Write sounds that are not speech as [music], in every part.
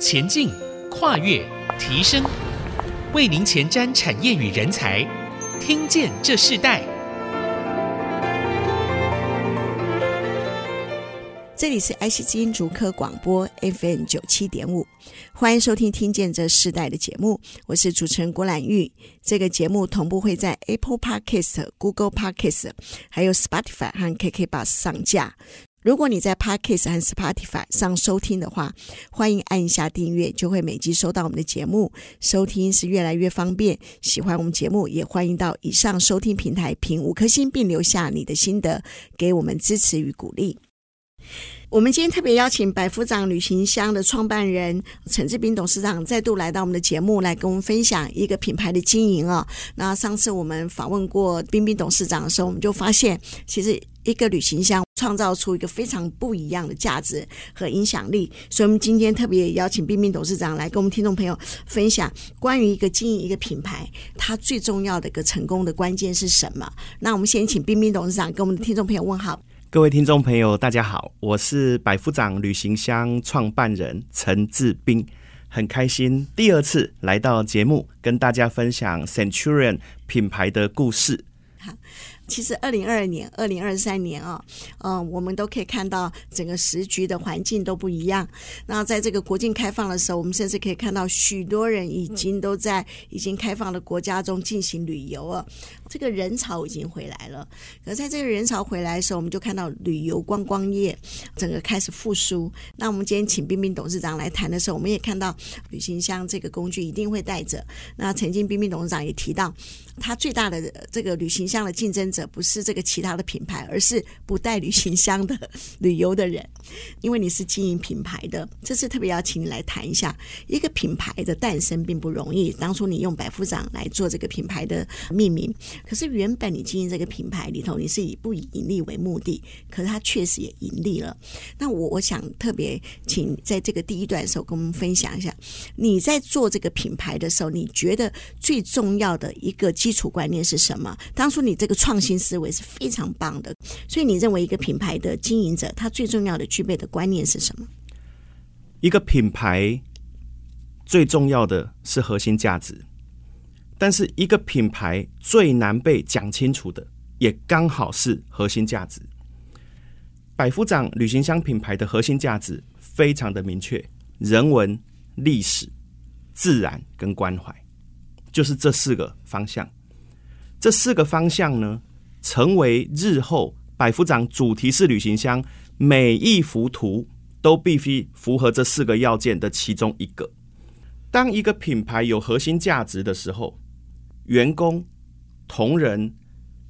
前进、跨越、提升，为您前瞻产业与人才，听见这世代。这里是爱惜之音竹科广播 FM 九七点五，欢迎收听《听见这世代》的节目，我是主持人郭兰玉。这个节目同步会在 Apple Podcast、Google Podcast、还有 Spotify 和 KK Bus 上架。如果你在 Podcast 和 Spotify 上收听的话，欢迎按一下订阅，就会每集收到我们的节目。收听是越来越方便，喜欢我们节目，也欢迎到以上收听平台评五颗星，并留下你的心得，给我们支持与鼓励。我们今天特别邀请百夫长旅行箱的创办人陈志斌董事长再度来到我们的节目，来跟我们分享一个品牌的经营啊。那上次我们访问过冰冰董事长的时候，我们就发现，其实一个旅行箱创造出一个非常不一样的价值和影响力。所以，我们今天特别邀请彬彬董事长来跟我们听众朋友分享关于一个经营一个品牌，它最重要的一个成功的关键是什么？那我们先请彬彬董事长跟我们的听众朋友问好。各位听众朋友，大家好，我是百夫长旅行箱创办人陈志斌，很开心第二次来到节目，跟大家分享 Centurion 品牌的故事。其实，二零二二年、二零二三年啊，嗯，我们都可以看到整个时局的环境都不一样。那在这个国境开放的时候，我们甚至可以看到许多人已经都在已经开放的国家中进行旅游了。这个人潮已经回来了。可在这个人潮回来的时候，我们就看到旅游观光业整个开始复苏。那我们今天请冰冰董事长来谈的时候，我们也看到旅行箱这个工具一定会带着。那曾经冰冰董事长也提到，他最大的这个旅行箱的竞争者。不是这个其他的品牌，而是不带旅行箱的 [laughs] 旅游的人。因为你是经营品牌的，这次特别要请你来谈一下一个品牌的诞生并不容易。当初你用百夫长来做这个品牌的命名，可是原本你经营这个品牌里头，你是以不以盈利为目的，可是它确实也盈利了。那我我想特别请在这个第一段的时候跟我们分享一下，你在做这个品牌的时候，你觉得最重要的一个基础观念是什么？当初你这个创新。新思维是非常棒的，所以你认为一个品牌的经营者，他最重要的具备的观念是什么？一个品牌最重要的是核心价值，但是一个品牌最难被讲清楚的，也刚好是核心价值。百夫长旅行箱品牌的核心价值非常的明确：人文、历史、自然跟关怀，就是这四个方向。这四个方向呢，成为日后百夫长主题式旅行箱每一幅图都必须符合这四个要件的其中一个。当一个品牌有核心价值的时候，员工、同仁、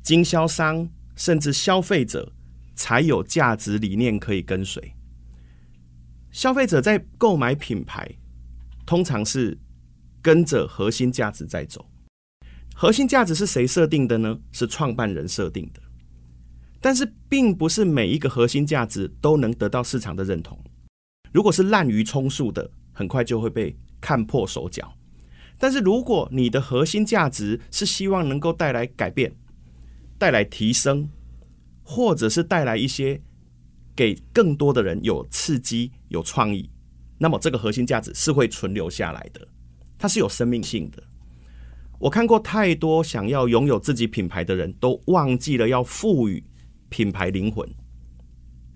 经销商，甚至消费者才有价值理念可以跟随。消费者在购买品牌，通常是跟着核心价值在走。核心价值是谁设定的呢？是创办人设定的，但是并不是每一个核心价值都能得到市场的认同。如果是滥竽充数的，很快就会被看破手脚。但是如果你的核心价值是希望能够带来改变、带来提升，或者是带来一些给更多的人有刺激、有创意，那么这个核心价值是会存留下来的，它是有生命性的。我看过太多想要拥有自己品牌的人都忘记了要赋予品牌灵魂。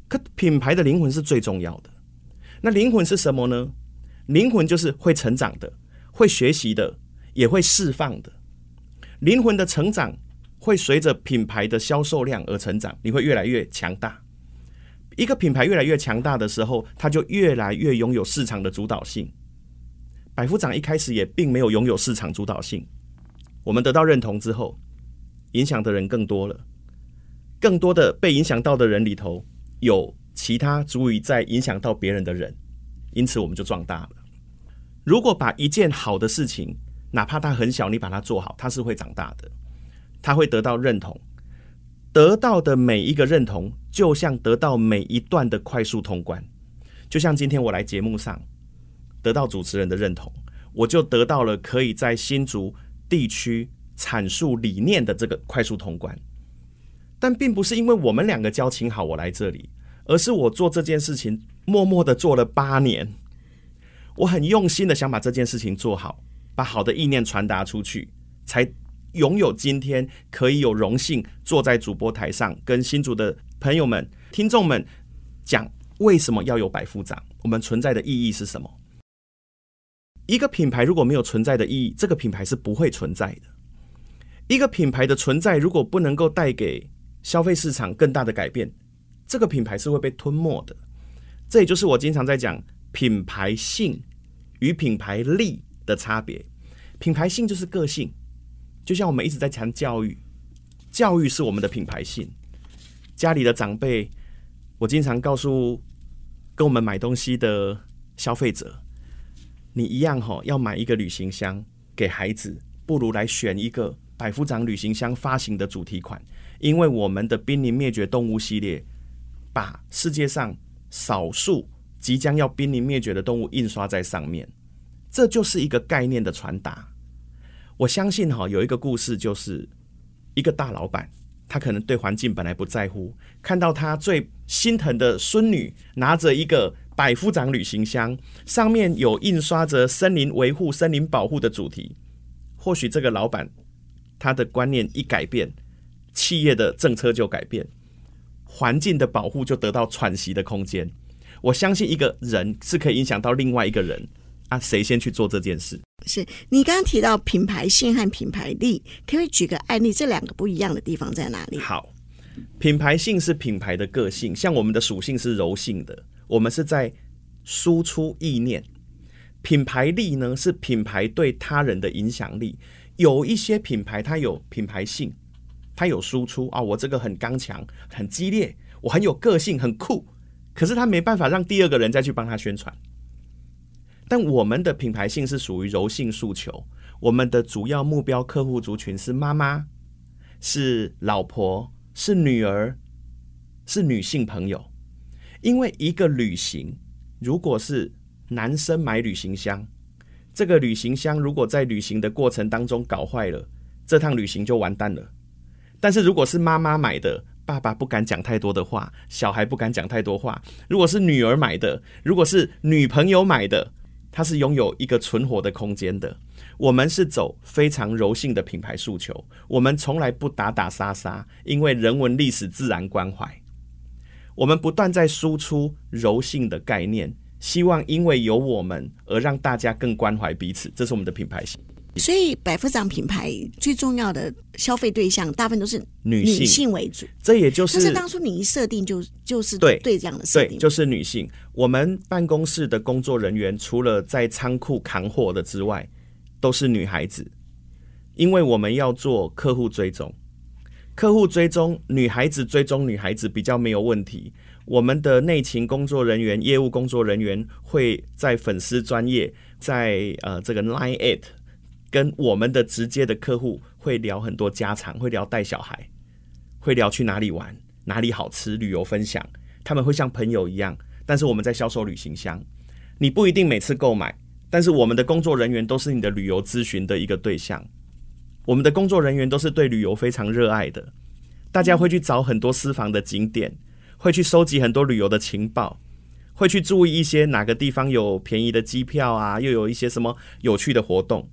可品牌的灵魂是最重要的。那灵魂是什么呢？灵魂就是会成长的，会学习的，也会释放的。灵魂的成长会随着品牌的销售量而成长，你会越来越强大。一个品牌越来越强大的时候，它就越来越拥有市场的主导性。百夫长一开始也并没有拥有市场主导性。我们得到认同之后，影响的人更多了，更多的被影响到的人里头，有其他足以再影响到别人的人，因此我们就壮大了。如果把一件好的事情，哪怕它很小，你把它做好，它是会长大的，它会得到认同。得到的每一个认同，就像得到每一段的快速通关，就像今天我来节目上得到主持人的认同，我就得到了可以在新竹。地区阐述理念的这个快速通关，但并不是因为我们两个交情好，我来这里，而是我做这件事情默默的做了八年，我很用心的想把这件事情做好，把好的意念传达出去，才拥有今天可以有荣幸坐在主播台上，跟新竹的朋友们、听众们讲为什么要有百夫长，我们存在的意义是什么。一个品牌如果没有存在的意义，这个品牌是不会存在的。一个品牌的存在如果不能够带给消费市场更大的改变，这个品牌是会被吞没的。这也就是我经常在讲品牌性与品牌力的差别。品牌性就是个性，就像我们一直在谈教育，教育是我们的品牌性。家里的长辈，我经常告诉跟我们买东西的消费者，你一样哈，要买一个旅行箱给孩子，不如来选一个。百夫长旅行箱发行的主题款，因为我们的濒临灭绝动物系列，把世界上少数即将要濒临灭绝的动物印刷在上面，这就是一个概念的传达。我相信哈，有一个故事，就是一个大老板，他可能对环境本来不在乎，看到他最心疼的孙女拿着一个百夫长旅行箱，上面有印刷着森林维护、森林保护的主题，或许这个老板。他的观念一改变，企业的政策就改变，环境的保护就得到喘息的空间。我相信一个人是可以影响到另外一个人啊，谁先去做这件事？是你刚刚提到品牌性和品牌力，可以举个案例，这两个不一样的地方在哪里？好，品牌性是品牌的个性，像我们的属性是柔性的，我们是在输出意念；品牌力呢，是品牌对他人的影响力。有一些品牌，它有品牌性，它有输出啊，我这个很刚强、很激烈，我很有个性、很酷，可是它没办法让第二个人再去帮他宣传。但我们的品牌性是属于柔性诉求，我们的主要目标客户族群是妈妈、是老婆、是女儿、是女性朋友。因为一个旅行，如果是男生买旅行箱。这个旅行箱如果在旅行的过程当中搞坏了，这趟旅行就完蛋了。但是如果是妈妈买的，爸爸不敢讲太多的话，小孩不敢讲太多话。如果是女儿买的，如果是女朋友买的，它是拥有一个存活的空间的。我们是走非常柔性的品牌诉求，我们从来不打打杀杀，因为人文历史自然关怀。我们不断在输出柔性的概念。希望因为有我们而让大家更关怀彼此，这是我们的品牌性。所以百夫长品牌最重要的消费对象，大部分都是女性，女性为主。这也就是，但是当初你一设定就就是对对这样的设定，对，就是女性。我们办公室的工作人员除了在仓库扛货的之外，都是女孩子，因为我们要做客户追踪，客户追踪女孩子追踪女孩子比较没有问题。我们的内勤工作人员、业务工作人员会在粉丝专业，在呃这个 Line It 跟我们的直接的客户会聊很多家常，会聊带小孩，会聊去哪里玩，哪里好吃，旅游分享，他们会像朋友一样。但是我们在销售旅行箱，你不一定每次购买，但是我们的工作人员都是你的旅游咨询的一个对象。我们的工作人员都是对旅游非常热爱的，大家会去找很多私房的景点。会去收集很多旅游的情报，会去注意一些哪个地方有便宜的机票啊，又有一些什么有趣的活动。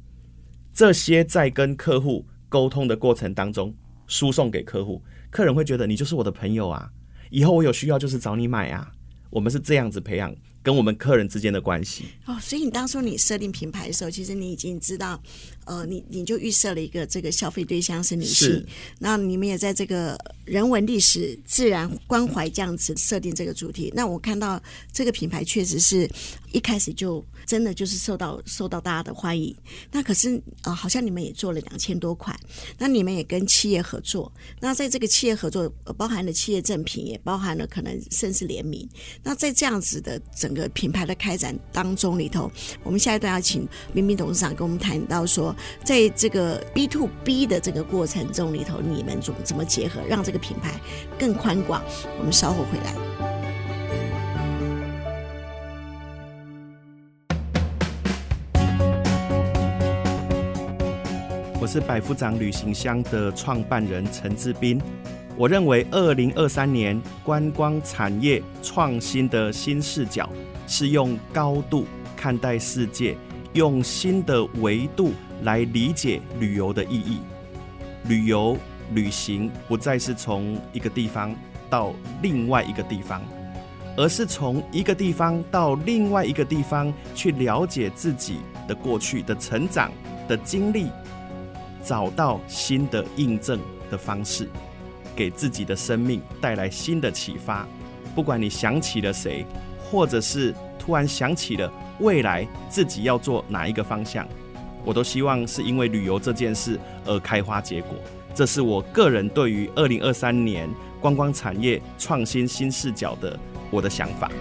这些在跟客户沟通的过程当中输送给客户，客人会觉得你就是我的朋友啊，以后我有需要就是找你买啊。我们是这样子培养跟我们客人之间的关系。哦，所以你当初你设定品牌的时候，其实你已经知道。呃，你你就预设了一个这个消费对象是女性，那你们也在这个人文历史自然关怀这样子设定这个主题。那我看到这个品牌确实是一开始就真的就是受到受到大家的欢迎。那可是呃，好像你们也做了两千多款，那你们也跟企业合作。那在这个企业合作，呃，包含了企业赠品，也包含了可能甚至联名。那在这样子的整个品牌的开展当中里头，我们下一段要请明明董事长跟我们谈到说。在这个 B to B 的这个过程中里头，你们怎么怎么结合，让这个品牌更宽广？我们稍后回来。我是百夫长旅行箱的创办人陈志斌。我认为，二零二三年观光产业创新的新视角是用高度看待世界，用新的维度来理解旅游的意义。旅游旅行不再是从一个地方到另外一个地方，而是从一个地方到另外一个地方去了解自己的过去的成长的经历，找到新的印证的方式，给自己的生命带来新的启发。不管你想起了谁，或者是突然想起了未来自己要做哪一个方向，我都希望是因为旅游这件事而开花结果。这是我个人对于二零二三年观光产业创新新视角的我的想法。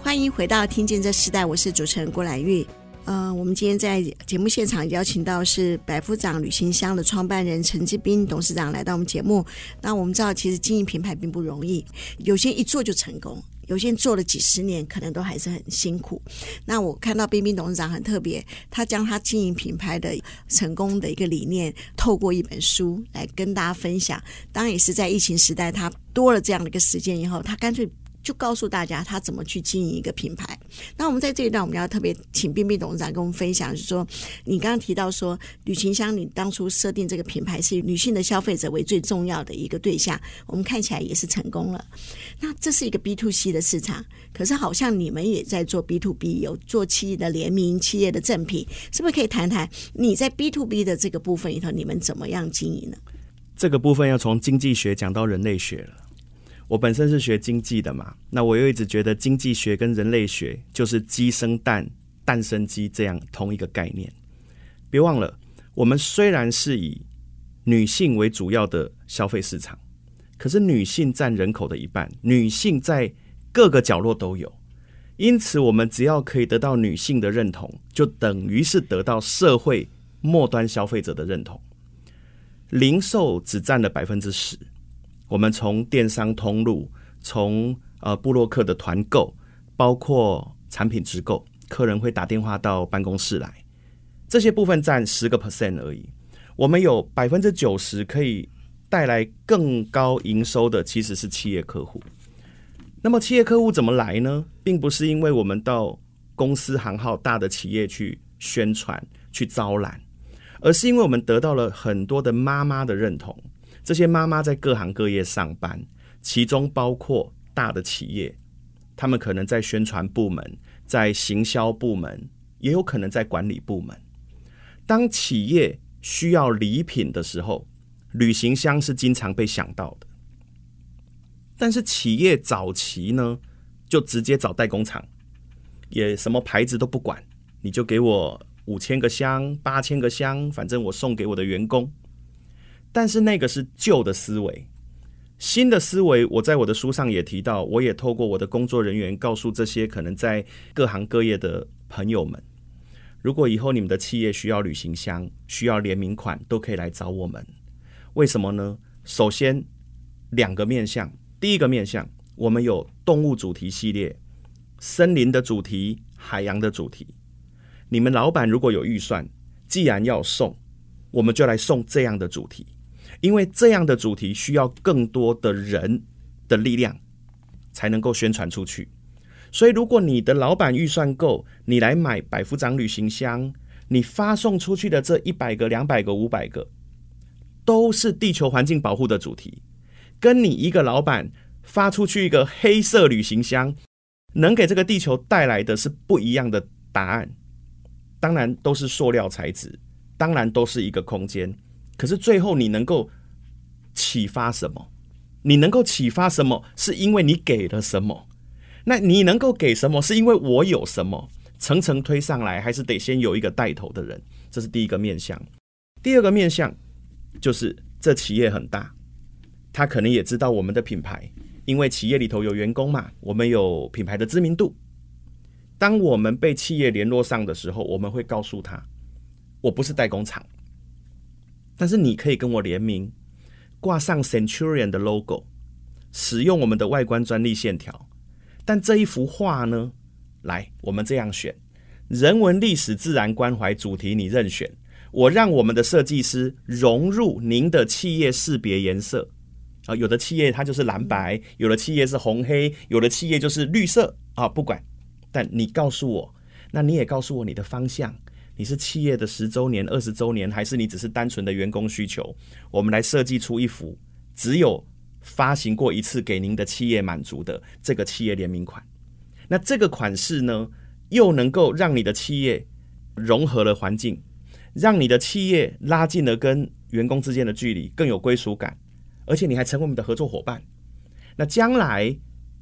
欢迎回到《听见这时代》，我是主持人郭兰玉。呃，我们今天在节目现场邀请到是百夫长旅行箱的创办人陈志斌董事长来到我们节目。那我们知道，其实经营品牌并不容易，有些一做就成功，有些人做了几十年，可能都还是很辛苦。那我看到冰冰董事长很特别，他将他经营品牌的成功的一个理念，透过一本书来跟大家分享。当然也是在疫情时代，他多了这样的一个时间以后，他干脆。就告诉大家他怎么去经营一个品牌。那我们在这一段，我们要特别请冰冰董事长跟我们分享，就是说，你刚刚提到说，旅行箱你当初设定这个品牌是以女性的消费者为最重要的一个对象，我们看起来也是成功了。那这是一个 B to C 的市场，可是好像你们也在做 B to B，有做企业的联名、企业的赠品，是不是可以谈谈你在 B to B 的这个部分里头，你们怎么样经营呢？这个部分要从经济学讲到人类学了。我本身是学经济的嘛，那我又一直觉得经济学跟人类学就是鸡生蛋，蛋生鸡这样同一个概念。别忘了，我们虽然是以女性为主要的消费市场，可是女性占人口的一半，女性在各个角落都有，因此我们只要可以得到女性的认同，就等于是得到社会末端消费者的认同。零售只占了百分之十。我们从电商通路，从呃布洛克的团购，包括产品直购，客人会打电话到办公室来，这些部分占十个 percent 而已。我们有百分之九十可以带来更高营收的，其实是企业客户。那么企业客户怎么来呢？并不是因为我们到公司行号大的企业去宣传、去招揽，而是因为我们得到了很多的妈妈的认同。这些妈妈在各行各业上班，其中包括大的企业，他们可能在宣传部门、在行销部门，也有可能在管理部门。当企业需要礼品的时候，旅行箱是经常被想到的。但是企业早期呢，就直接找代工厂，也什么牌子都不管，你就给我五千个箱、八千个箱，反正我送给我的员工。但是那个是旧的思维，新的思维，我在我的书上也提到，我也透过我的工作人员告诉这些可能在各行各业的朋友们，如果以后你们的企业需要旅行箱、需要联名款，都可以来找我们。为什么呢？首先两个面向，第一个面向，我们有动物主题系列、森林的主题、海洋的主题。你们老板如果有预算，既然要送，我们就来送这样的主题。因为这样的主题需要更多的人的力量才能够宣传出去，所以如果你的老板预算够，你来买百夫长旅行箱，你发送出去的这一百个、两百个、五百个，都是地球环境保护的主题，跟你一个老板发出去一个黑色旅行箱，能给这个地球带来的是不一样的答案。当然都是塑料材质，当然都是一个空间。可是最后你能够启发什么？你能够启发什么？是因为你给了什么？那你能够给什么？是因为我有什么？层层推上来，还是得先有一个带头的人？这是第一个面向。第二个面向就是这企业很大，他可能也知道我们的品牌，因为企业里头有员工嘛，我们有品牌的知名度。当我们被企业联络上的时候，我们会告诉他，我不是代工厂。但是你可以跟我联名，挂上 Centurion 的 logo，使用我们的外观专利线条。但这一幅画呢？来，我们这样选：人文、历史、自然关怀主题，你任选。我让我们的设计师融入您的企业识别颜色，啊，有的企业它就是蓝白，有的企业是红黑，有的企业就是绿色啊，不管。但你告诉我，那你也告诉我你的方向，你是企业的十周年、二十周年，还是你只是单纯的员工需求？我们来设计出一幅只有发行过一次给您的企业满足的这个企业联名款。那这个款式呢，又能够让你的企业融合了环境，让你的企业拉近了跟员工之间的距离，更有归属感。而且你还成为我们的合作伙伴，那将来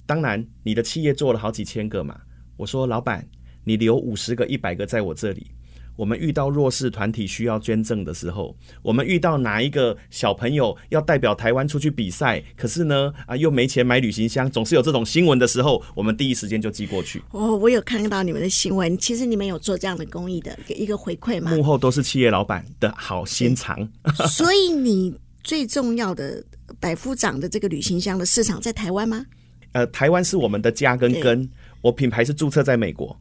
当然你的企业做了好几千个嘛。我说老板，你留五十个、一百个在我这里。我们遇到弱势团体需要捐赠的时候，我们遇到哪一个小朋友要代表台湾出去比赛，可是呢啊又没钱买旅行箱，总是有这种新闻的时候，我们第一时间就寄过去。哦，我有看到你们的新闻，其实你们有做这样的公益的一个回馈吗？幕后都是企业老板的好心肠。[laughs] 所以你最重要的。百夫长的这个旅行箱的市场在台湾吗？呃，台湾是我们的家跟根，我品牌是注册在美国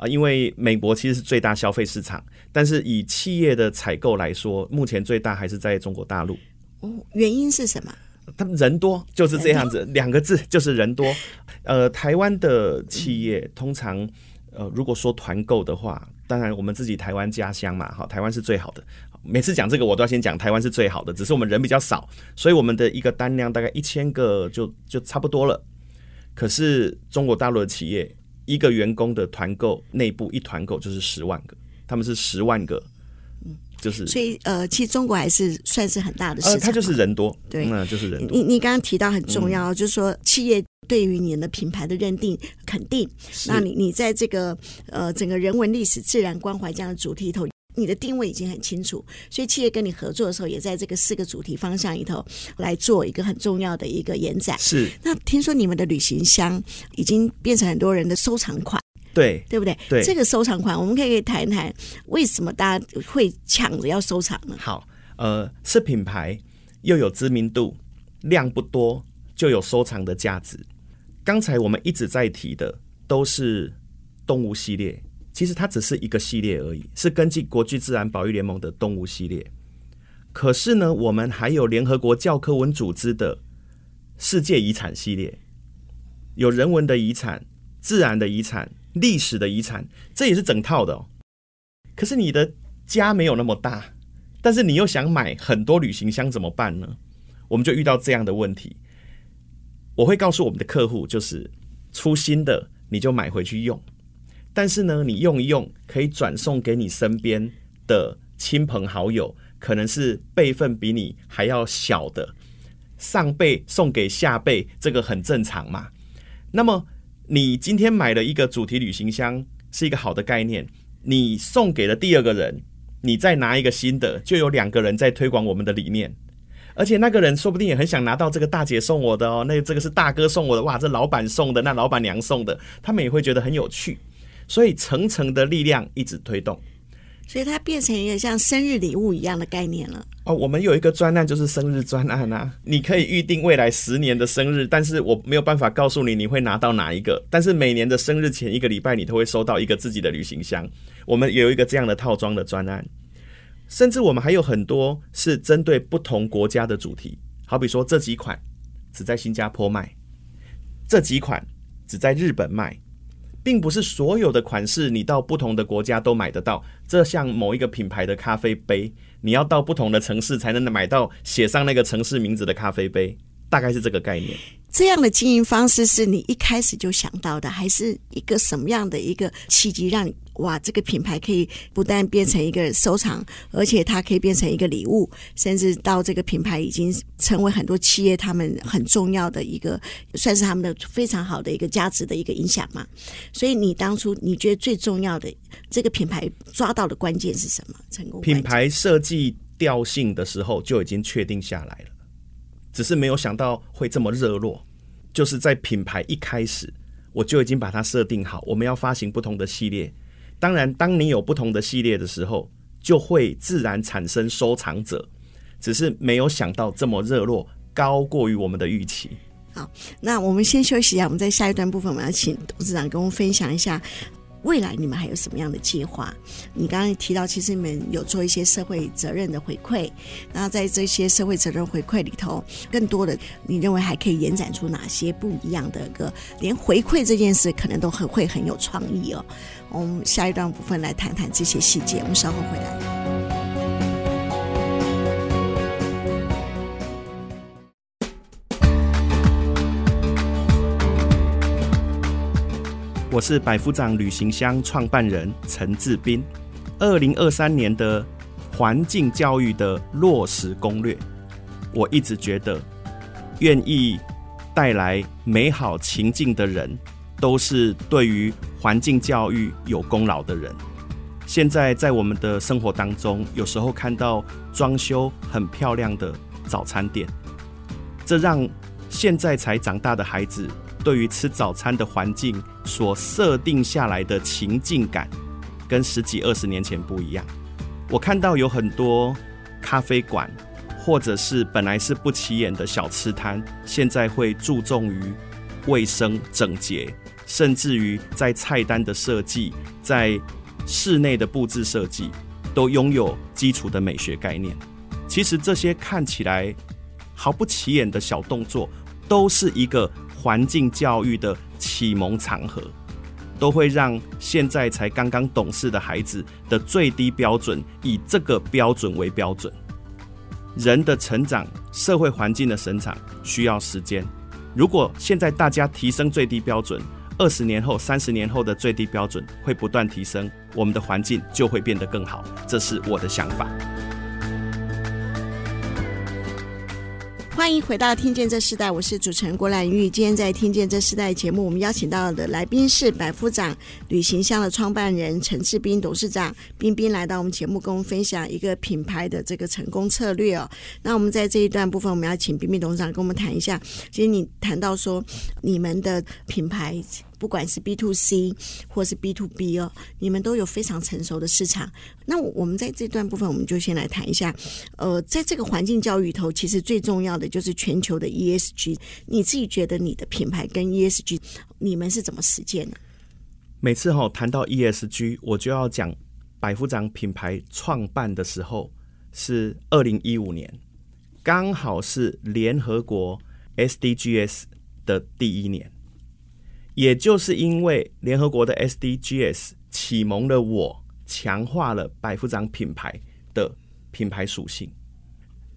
啊，因为美国其实是最大消费市场，但是以企业的采购来说，目前最大还是在中国大陆。哦，原因是什么？他们人多，就是这样子，[laughs] 两个字就是人多。呃，台湾的企业通常，呃，如果说团购的话，当然我们自己台湾家乡嘛，哈，台湾是最好的。每次讲这个，我都要先讲台湾是最好的，只是我们人比较少，所以我们的一个单量大概一千个就就差不多了。可是中国大陆的企业，一个员工的团购内部一团购就是十万个，他们是十万个，就是所以呃，其实中国还是算是很大的市场，呃，它就是人多，对，那就是人多。你你刚刚提到很重要，嗯，就是说企业对于你的品牌的认定肯定，那你你在这个呃整个人文历史自然关怀这样的主题里头。你的定位已经很清楚，所以企业跟你合作的时候，也在这个四个主题方向里头来做一个很重要的一个延展。是。那听说你们的旅行箱已经变成很多人的收藏款，对，对不对？对。这个收藏款，我们可以可以谈一谈，为什么大家会抢着要收藏呢？好，呃，是品牌又有知名度，量不多就有收藏的价值。刚才我们一直在提的都是动物系列。其实它只是一个系列而已，是根据国际自然保育联盟的动物系列。可是呢，我们还有联合国教科文组织的世界遗产系列，有人文的遗产、自然的遗产、历史的遗产，这也是整套的。可是你的家没有那么大，但是你又想买很多旅行箱怎么办呢？我们就遇到这样的问题。我会告诉我们的客户，就是出新的你就买回去用。但是呢，你用一用可以转送给你身边的亲朋好友，可能是辈分比你还要小的上辈送给下辈，这个很正常嘛。那么你今天买了一个主题旅行箱，是一个好的概念。你送给了第二个人，你再拿一个新的，就有两个人在推广我们的理念。而且那个人说不定也很想拿到这个大姐送我的哦，那这个是大哥送我的，哇，这老板送的，那老板娘送的，他们也会觉得很有趣。所以层层的力量一直推动，所以它变成一个像生日礼物一样的概念了。哦，我们有一个专案就是生日专案啊，你可以预定未来十年的生日，但是我没有办法告诉你你会拿到哪一个，但是每年的生日前一个礼拜你都会收到一个自己的旅行箱。我们有一个这样的套装的专案，甚至我们还有很多是针对不同国家的主题，好比说这几款只在新加坡卖，这几款只在日本卖。并不是所有的款式你到不同的国家都买得到。这像某一个品牌的咖啡杯，你要到不同的城市才能买到写上那个城市名字的咖啡杯，大概是这个概念。这样的经营方式是你一开始就想到的，还是一个什么样的一个契机，让你哇，这个品牌可以不但变成一个收藏，而且它可以变成一个礼物，甚至到这个品牌已经成为很多企业他们很重要的一个，算是他们的非常好的一个价值的一个影响嘛。所以你当初你觉得最重要的这个品牌抓到的关键是什么？成功品牌设计调性的时候就已经确定下来了。只是没有想到会这么热络，就是在品牌一开始我就已经把它设定好，我们要发行不同的系列。当然，当你有不同的系列的时候，就会自然产生收藏者。只是没有想到这么热络，高过于我们的预期。好，那我们先休息一下，我们在下一段部分，我们要请董事长跟我们分享一下未来你们还有什么样的计划？你刚刚提到，其实你们有做一些社会责任的回馈，那在这些社会责任回馈里头，更多的你认为还可以延展出哪些不一样的个？连回馈这件事可能都很会很有创意哦。我们下一段部分来谈谈这些细节，我们稍后回来。我是百夫长旅行箱创办人陈志斌。二零二三年的环境教育的落实攻略，我一直觉得，愿意带来美好情境的人，都是对于环境教育有功劳的人。现在在我们的生活当中，有时候看到装修很漂亮的早餐店，这让现在才长大的孩子。对于吃早餐的环境所设定下来的情境感，跟十几二十年前不一样。我看到有很多咖啡馆，或者是本来是不起眼的小吃摊，现在会注重于卫生整洁，甚至于在菜单的设计，在室内的布置设计，都拥有基础的美学概念。其实这些看起来毫不起眼的小动作，都是一个。环境教育的启蒙场合，都会让现在才刚刚懂事的孩子的最低标准以这个标准为标准。人的成长，社会环境的生长需要时间。如果现在大家提升最低标准，二十年后、三十年后的最低标准会不断提升，我们的环境就会变得更好。这是我的想法。欢迎回到《听见这时代》，我是主持人郭兰玉。今天在《听见这时代》节目，我们邀请到的来宾是百夫长旅行箱的创办人陈志斌董事长。冰冰来到我们节目，跟我们分享一个品牌的这个成功策略哦。那我们在这一段部分，我们要请冰冰董事长跟我们谈一下。其实你谈到说，你们的品牌。不管是 B to C 或是 B to B 哦，你们都有非常成熟的市场。那我们在这段部分，我们就先来谈一下。呃，在这个环境教育头，其实最重要的就是全球的 ESG。你自己觉得你的品牌跟 ESG，你们是怎么实践的？每次哈谈到 ESG，我就要讲百夫长品牌创办的时候是二零一五年，刚好是联合国 SDGs 的第一年。也就是因为联合国的 SDGs 启蒙了我，强化了百夫长品牌的品牌属性。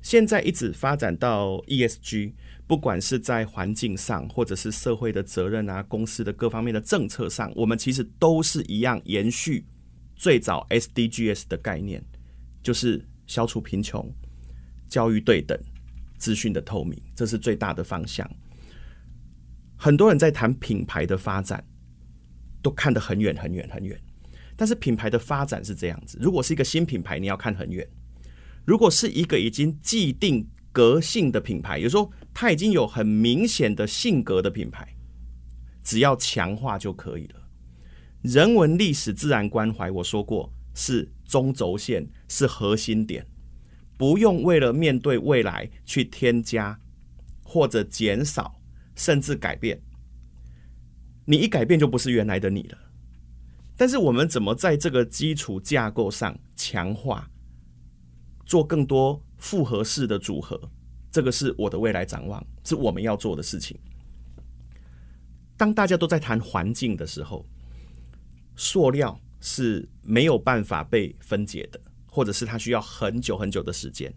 现在一直发展到 ESG，不管是在环境上，或者是社会的责任啊，公司的各方面的政策上，我们其实都是一样延续最早 SDGs 的概念，就是消除贫穷、教育对等、资讯的透明，这是最大的方向。很多人在谈品牌的发展，都看得很远很远很远。但是品牌的发展是这样子：如果是一个新品牌，你要看很远；如果是一个已经既定个性的品牌，有时候它已经有很明显的性格的品牌，只要强化就可以了。人文、历史、自然关怀，我说过是中轴线，是核心点，不用为了面对未来去添加或者减少。甚至改变，你一改变就不是原来的你了。但是我们怎么在这个基础架构上强化，做更多复合式的组合？这个是我的未来展望，是我们要做的事情。当大家都在谈环境的时候，塑料是没有办法被分解的，或者是它需要很久很久的时间。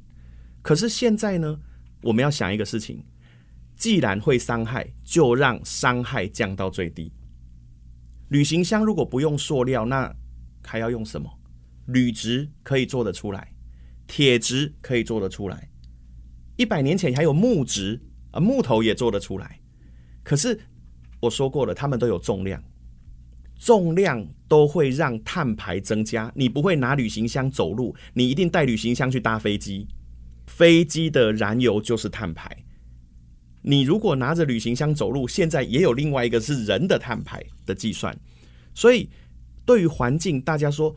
可是现在呢，我们要想一个事情。既然会伤害，就让伤害降到最低。旅行箱如果不用塑料，那还要用什么？铝质可以做得出来，铁质可以做得出来。一百年前还有木质啊，木头也做得出来。可是我说过了，它们都有重量，重量都会让碳排增加。你不会拿旅行箱走路，你一定带旅行箱去搭飞机。飞机的燃油就是碳排。你如果拿着旅行箱走路，现在也有另外一个是人的碳排的计算。所以，对于环境，大家说，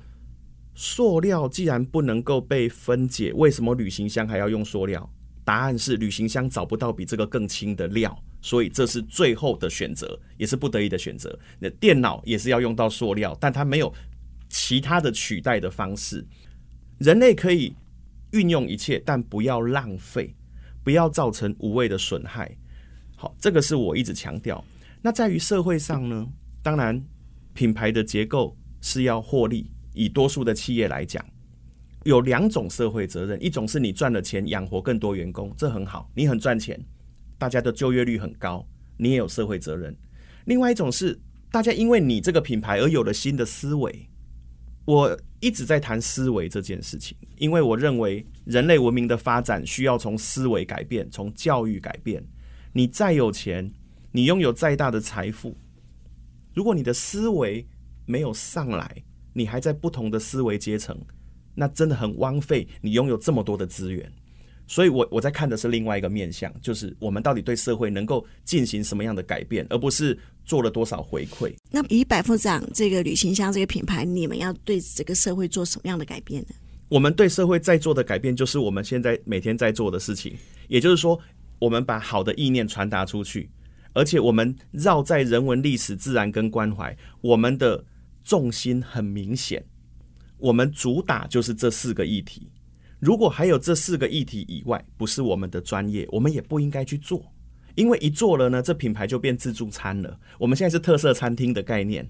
塑料既然不能够被分解，为什么旅行箱还要用塑料？答案是旅行箱找不到比这个更轻的料，所以这是最后的选择，也是不得已的选择。那电脑也是要用到塑料，但它没有其他的取代的方式。人类可以运用一切，但不要浪费，不要造成无谓的损害。好，这个是我一直强调。那在于社会上呢？当然，品牌的结构是要获利。以多数的企业来讲，有两种社会责任：一种是你赚了钱养活更多员工，这很好，你很赚钱，大家的就业率很高，你也有社会责任；另外一种是大家因为你这个品牌而有了新的思维。我一直在谈思维这件事情，因为我认为人类文明的发展需要从思维改变，从教育改变。你再有钱，你拥有再大的财富，如果你的思维没有上来，你还在不同的思维阶层，那真的很枉费你拥有这么多的资源。所以我，我我在看的是另外一个面向，就是我们到底对社会能够进行什么样的改变，而不是做了多少回馈。那以百富长这个旅行箱这个品牌，你们要对这个社会做什么样的改变呢？我们对社会在做的改变，就是我们现在每天在做的事情，也就是说。我们把好的意念传达出去，而且我们绕在人文、历史、自然跟关怀，我们的重心很明显。我们主打就是这四个议题。如果还有这四个议题以外，不是我们的专业，我们也不应该去做。因为一做了呢，这品牌就变自助餐了。我们现在是特色餐厅的概念，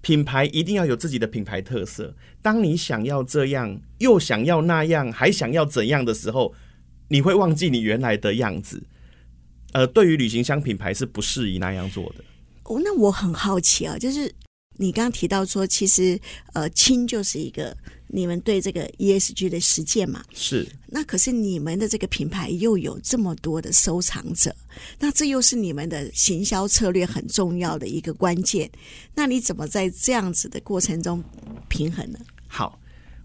品牌一定要有自己的品牌特色。当你想要这样，又想要那样，还想要怎样的时候，你会忘记你原来的样子，呃，对于旅行箱品牌是不适宜那样做的。哦，那我很好奇啊，就是你刚刚提到说，其实呃，轻就是一个你们对这个 ESG 的实践嘛。是。那可是你们的这个品牌又有这么多的收藏者，那这又是你们的行销策略很重要的一个关键。那你怎么在这样子的过程中平衡呢？好，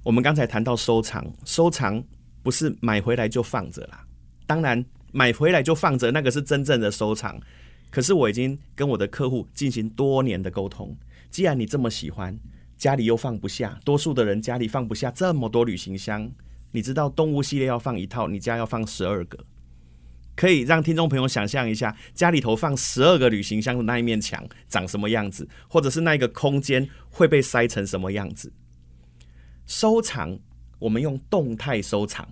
我们刚才谈到收藏，收藏。不是买回来就放着啦，当然买回来就放着，那个是真正的收藏。可是我已经跟我的客户进行多年的沟通，既然你这么喜欢，家里又放不下，多数的人家里放不下这么多旅行箱，你知道动物系列要放一套，你家要放十二个，可以让听众朋友想象一下，家里头放十二个旅行箱的那一面墙长什么样子，或者是那个空间会被塞成什么样子？收藏。我们用动态收藏，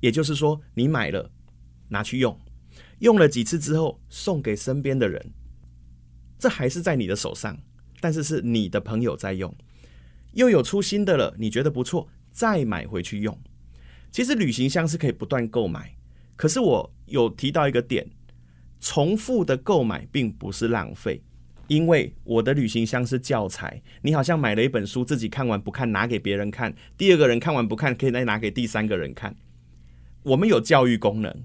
也就是说，你买了拿去用，用了几次之后送给身边的人，这还是在你的手上，但是是你的朋友在用，又有出新的了，你觉得不错，再买回去用。其实旅行箱是可以不断购买，可是我有提到一个点，重复的购买并不是浪费。因为我的旅行箱是教材，你好像买了一本书，自己看完不看，拿给别人看，第二个人看完不看，可以再拿给第三个人看。我们有教育功能，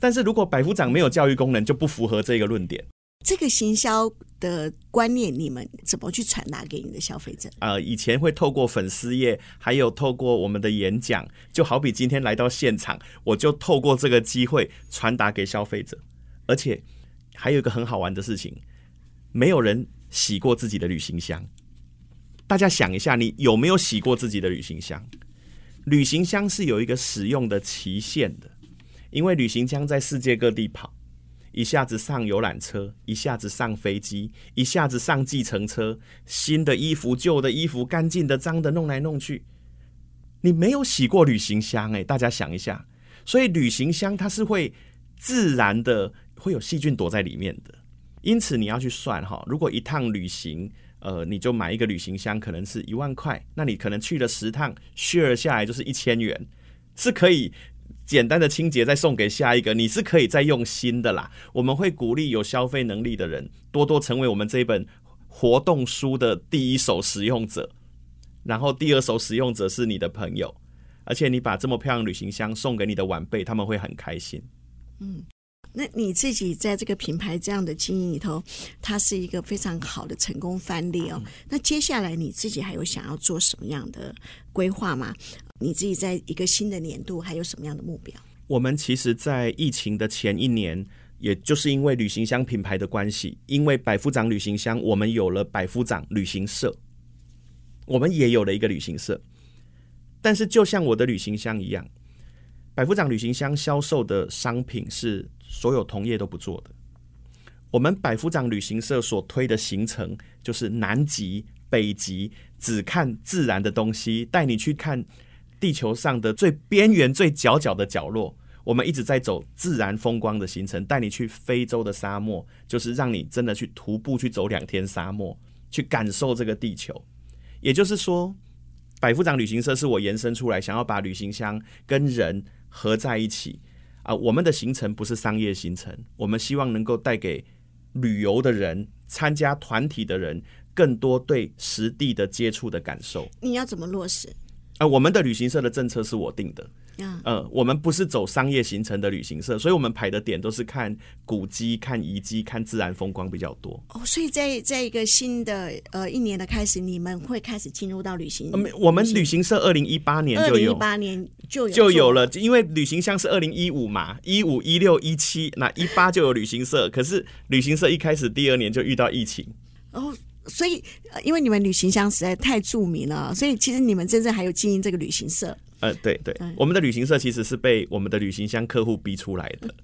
但是如果百夫长没有教育功能，就不符合这个论点。这个行销的观念，你们怎么去传达给你的消费者？呃，以前会透过粉丝页，还有透过我们的演讲，就好比今天来到现场，我就透过这个机会传达给消费者。而且还有一个很好玩的事情。没有人洗过自己的旅行箱，大家想一下，你有没有洗过自己的旅行箱？旅行箱是有一个使用的期限的，因为旅行箱在世界各地跑，一下子上游览车，一下子上飞机，一下子上计程车，新的衣服、旧的衣服、干净的、脏的，弄来弄去，你没有洗过旅行箱诶，大家想一下，所以旅行箱它是会自然的会有细菌躲在里面的。因此你要去算哈，如果一趟旅行，呃，你就买一个旅行箱，可能是一万块，那你可能去了十趟，share 下来就是一千元，是可以简单的清洁再送给下一个，你是可以再用新的啦。我们会鼓励有消费能力的人多多成为我们这一本活动书的第一手使用者，然后第二手使用者是你的朋友，而且你把这么漂亮旅行箱送给你的晚辈，他们会很开心。嗯。那你自己在这个品牌这样的经营里头，它是一个非常好的成功范例哦。那接下来你自己还有想要做什么样的规划吗？你自己在一个新的年度还有什么样的目标？我们其实，在疫情的前一年，也就是因为旅行箱品牌的关系，因为百夫长旅行箱，我们有了百夫长旅行社，我们也有了一个旅行社。但是，就像我的旅行箱一样，百夫长旅行箱销售的商品是。所有同业都不做的，我们百夫长旅行社所推的行程就是南极、北极，只看自然的东西，带你去看地球上的最边缘、最角角的角落。我们一直在走自然风光的行程，带你去非洲的沙漠，就是让你真的去徒步去走两天沙漠，去感受这个地球。也就是说，百夫长旅行社是我延伸出来，想要把旅行箱跟人合在一起啊。我们的行程不是商业行程，我们希望能够带给旅游的人、参加团体的人，更多对实地的接触的感受。你要怎么落实？啊，我们的旅行社的政策是我定的。嗯、呃，我们不是走商业行程的旅行社，所以我们排的点都是看古迹、看遗迹、看自然风光比较多。哦，所以在在一个新的呃一年的开始，你们会开始进入到旅行。呃、我们旅行社二零一八年就有，一八年就有就有了，因为旅行箱是二零一五嘛，一五一六一七，那一八就有旅行社。可是旅行社一开始第二年就遇到疫情。哦。所以，因为你们旅行箱实在太著名了，所以其实你们真正还有经营这个旅行社。呃，对对，对，我们的旅行社其实是被我们的旅行箱客户逼出来的。嗯、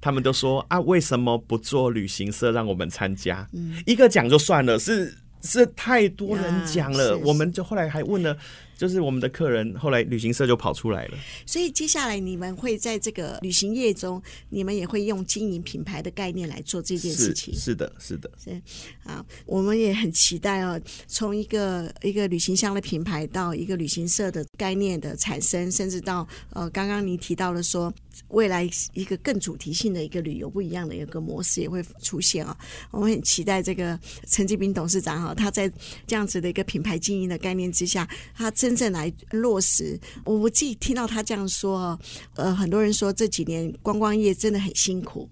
他们都说啊，为什么不做旅行社让我们参加？嗯、一个讲就算了，是是太多人讲了，我们就后来还问了。就是我们的客人，后来旅行社就跑出来了。所以接下来你们会在这个旅行业中，你们也会用经营品牌的概念来做这件事情。是，是的，是的，是啊，我们也很期待哦，从一个一个旅行箱的品牌到一个旅行社的概念的产生，甚至到呃，刚刚你提到了说，未来一个更主题性的一个旅游不一样的一个模式也会出现啊。我们很期待这个陈继斌董事长哈，他在这样子的一个品牌经营的概念之下，他。真正来落实，我我自己听到他这样说，呃，很多人说这几年观光业真的很辛苦，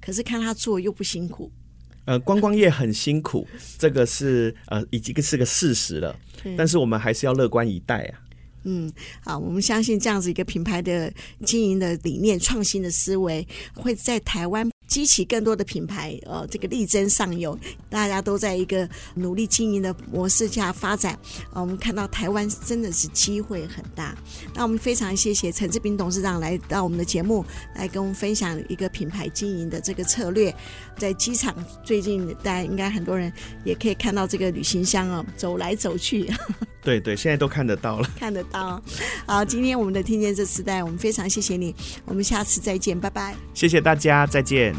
可是看他做又不辛苦。呃，观光业很辛苦，这个是呃已经是个事实了，但是我们还是要乐观以待啊。嗯，好，我们相信这样子一个品牌的经营的理念、创新的思维，会在台湾。激起更多的品牌，呃，这个力争上游，大家都在一个努力经营的模式下发展。呃，我们看到台湾真的是机会很大。那我们非常谢谢陈志斌董事长来到我们的节目，来跟我们分享一个品牌经营的这个策略。在机场，最近大家应该很多人也可以看到这个旅行箱哦，走来走去。[laughs] 对对，现在都看得到了，看得到。好，今天我们的听见这时代，我们非常谢谢你，我们下次再见，拜拜。谢谢大家，再见。